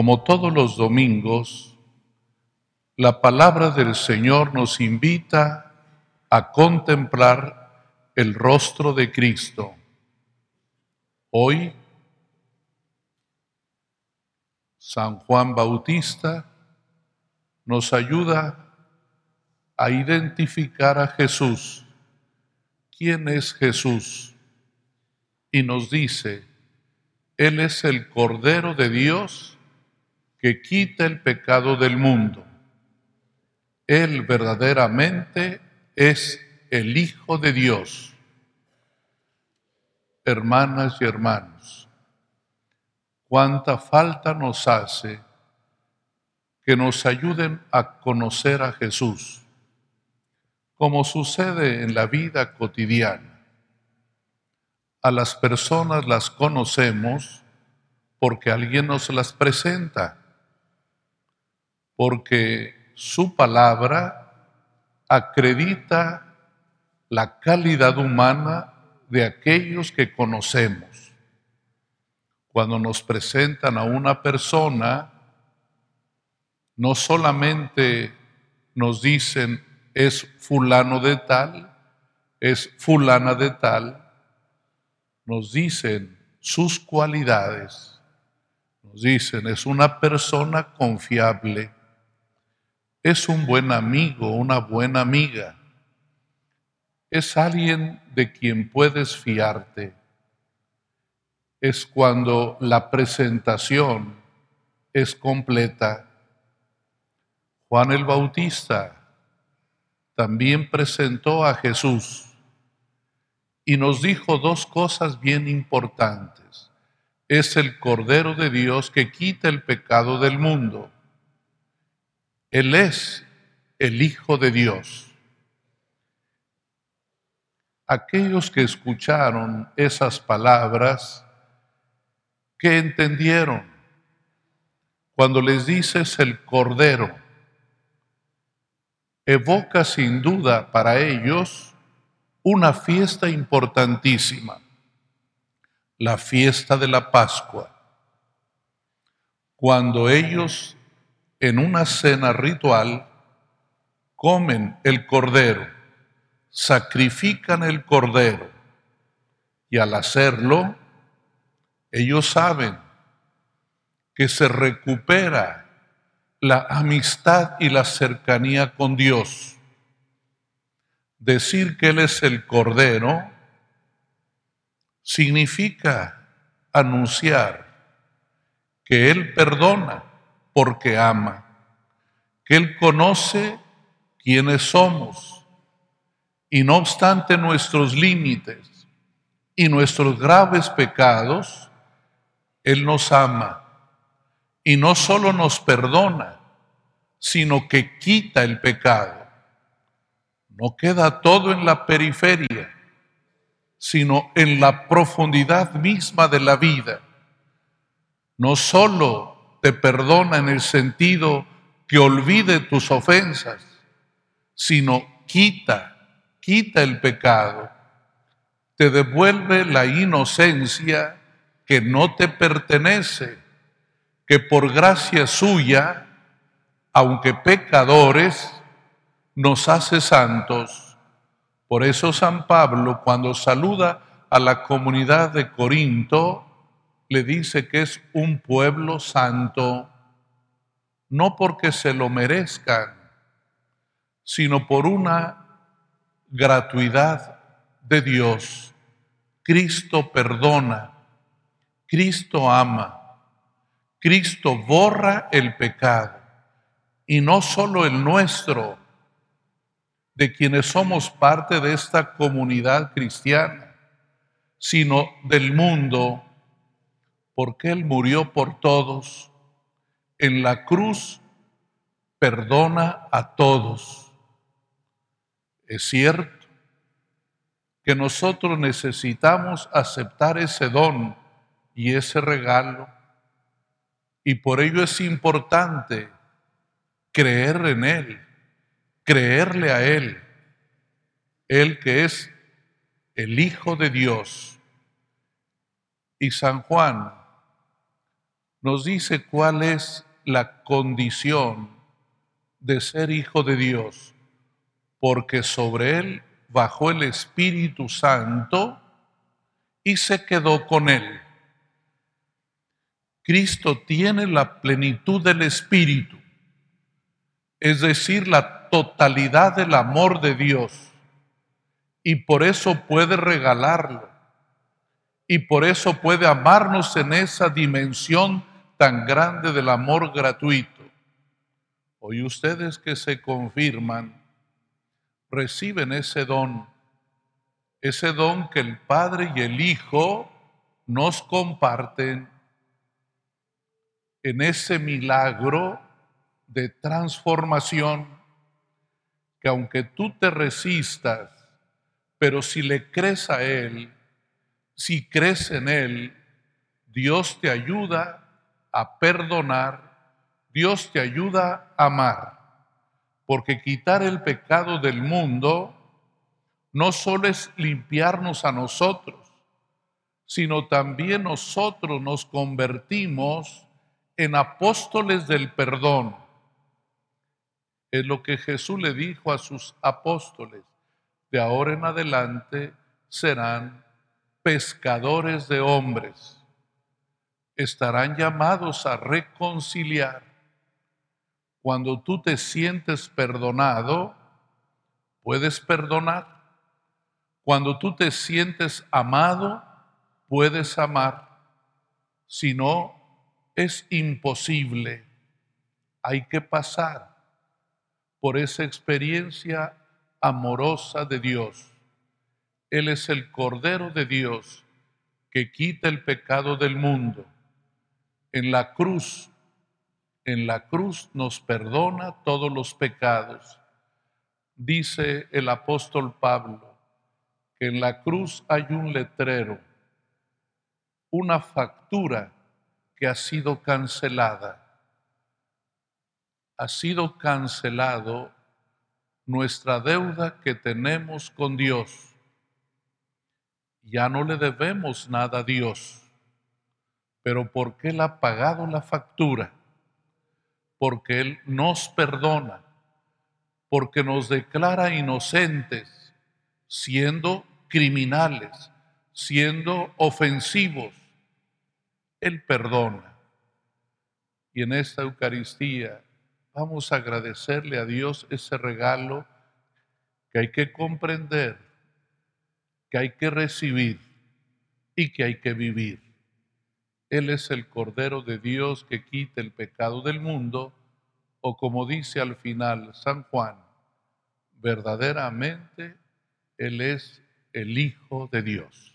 como todos los domingos, la palabra del Señor nos invita a contemplar el rostro de Cristo. Hoy, San Juan Bautista nos ayuda a identificar a Jesús. ¿Quién es Jesús? Y nos dice, Él es el Cordero de Dios que quita el pecado del mundo. Él verdaderamente es el Hijo de Dios. Hermanas y hermanos, cuánta falta nos hace que nos ayuden a conocer a Jesús, como sucede en la vida cotidiana. A las personas las conocemos porque alguien nos las presenta porque su palabra acredita la calidad humana de aquellos que conocemos. Cuando nos presentan a una persona, no solamente nos dicen es fulano de tal, es fulana de tal, nos dicen sus cualidades, nos dicen es una persona confiable, es un buen amigo, una buena amiga. Es alguien de quien puedes fiarte. Es cuando la presentación es completa. Juan el Bautista también presentó a Jesús y nos dijo dos cosas bien importantes. Es el Cordero de Dios que quita el pecado del mundo él es el Hijo de Dios. Aquellos que escucharon esas palabras, ¿qué entendieron? Cuando les dices el Cordero, evoca sin duda para ellos una fiesta importantísima, la fiesta de la Pascua, cuando ellos en una cena ritual, comen el cordero, sacrifican el cordero y al hacerlo, ellos saben que se recupera la amistad y la cercanía con Dios. Decir que Él es el Cordero significa anunciar que Él perdona, porque ama, que Él conoce quiénes somos y no obstante nuestros límites y nuestros graves pecados, Él nos ama y no solo nos perdona, sino que quita el pecado. No queda todo en la periferia, sino en la profundidad misma de la vida. No solo te perdona en el sentido que olvide tus ofensas, sino quita, quita el pecado, te devuelve la inocencia que no te pertenece, que por gracia suya, aunque pecadores, nos hace santos. Por eso San Pablo, cuando saluda a la comunidad de Corinto, le dice que es un pueblo santo, no porque se lo merezcan, sino por una gratuidad de Dios. Cristo perdona, Cristo ama, Cristo borra el pecado, y no solo el nuestro, de quienes somos parte de esta comunidad cristiana, sino del mundo porque Él murió por todos. En la cruz perdona a todos. Es cierto que nosotros necesitamos aceptar ese don y ese regalo. Y por ello es importante creer en Él, creerle a Él, Él que es el Hijo de Dios. Y San Juan nos dice cuál es la condición de ser hijo de Dios, porque sobre él bajó el Espíritu Santo y se quedó con él. Cristo tiene la plenitud del Espíritu, es decir, la totalidad del amor de Dios, y por eso puede regalarlo, y por eso puede amarnos en esa dimensión tan grande del amor gratuito. Hoy ustedes que se confirman, reciben ese don, ese don que el Padre y el Hijo nos comparten en ese milagro de transformación que aunque tú te resistas, pero si le crees a Él, si crees en Él, Dios te ayuda a perdonar, Dios te ayuda a amar, porque quitar el pecado del mundo no solo es limpiarnos a nosotros, sino también nosotros nos convertimos en apóstoles del perdón. Es lo que Jesús le dijo a sus apóstoles. De ahora en adelante serán pescadores de hombres estarán llamados a reconciliar. Cuando tú te sientes perdonado, puedes perdonar. Cuando tú te sientes amado, puedes amar. Si no, es imposible. Hay que pasar por esa experiencia amorosa de Dios. Él es el Cordero de Dios que quita el pecado del mundo en la cruz, en la cruz nos perdona todos los pecados. Dice el apóstol Pablo que en la cruz hay un letrero, una factura que ha sido cancelada. Ha sido cancelado nuestra deuda que tenemos con Dios. Ya no le debemos nada a Dios pero porque Él ha pagado la factura, porque Él nos perdona, porque nos declara inocentes, siendo criminales, siendo ofensivos. Él perdona. Y en esta Eucaristía vamos a agradecerle a Dios ese regalo que hay que comprender, que hay que recibir y que hay que vivir. Él es el Cordero de Dios que quita el pecado del mundo, o como dice al final San Juan, verdaderamente Él es el Hijo de Dios.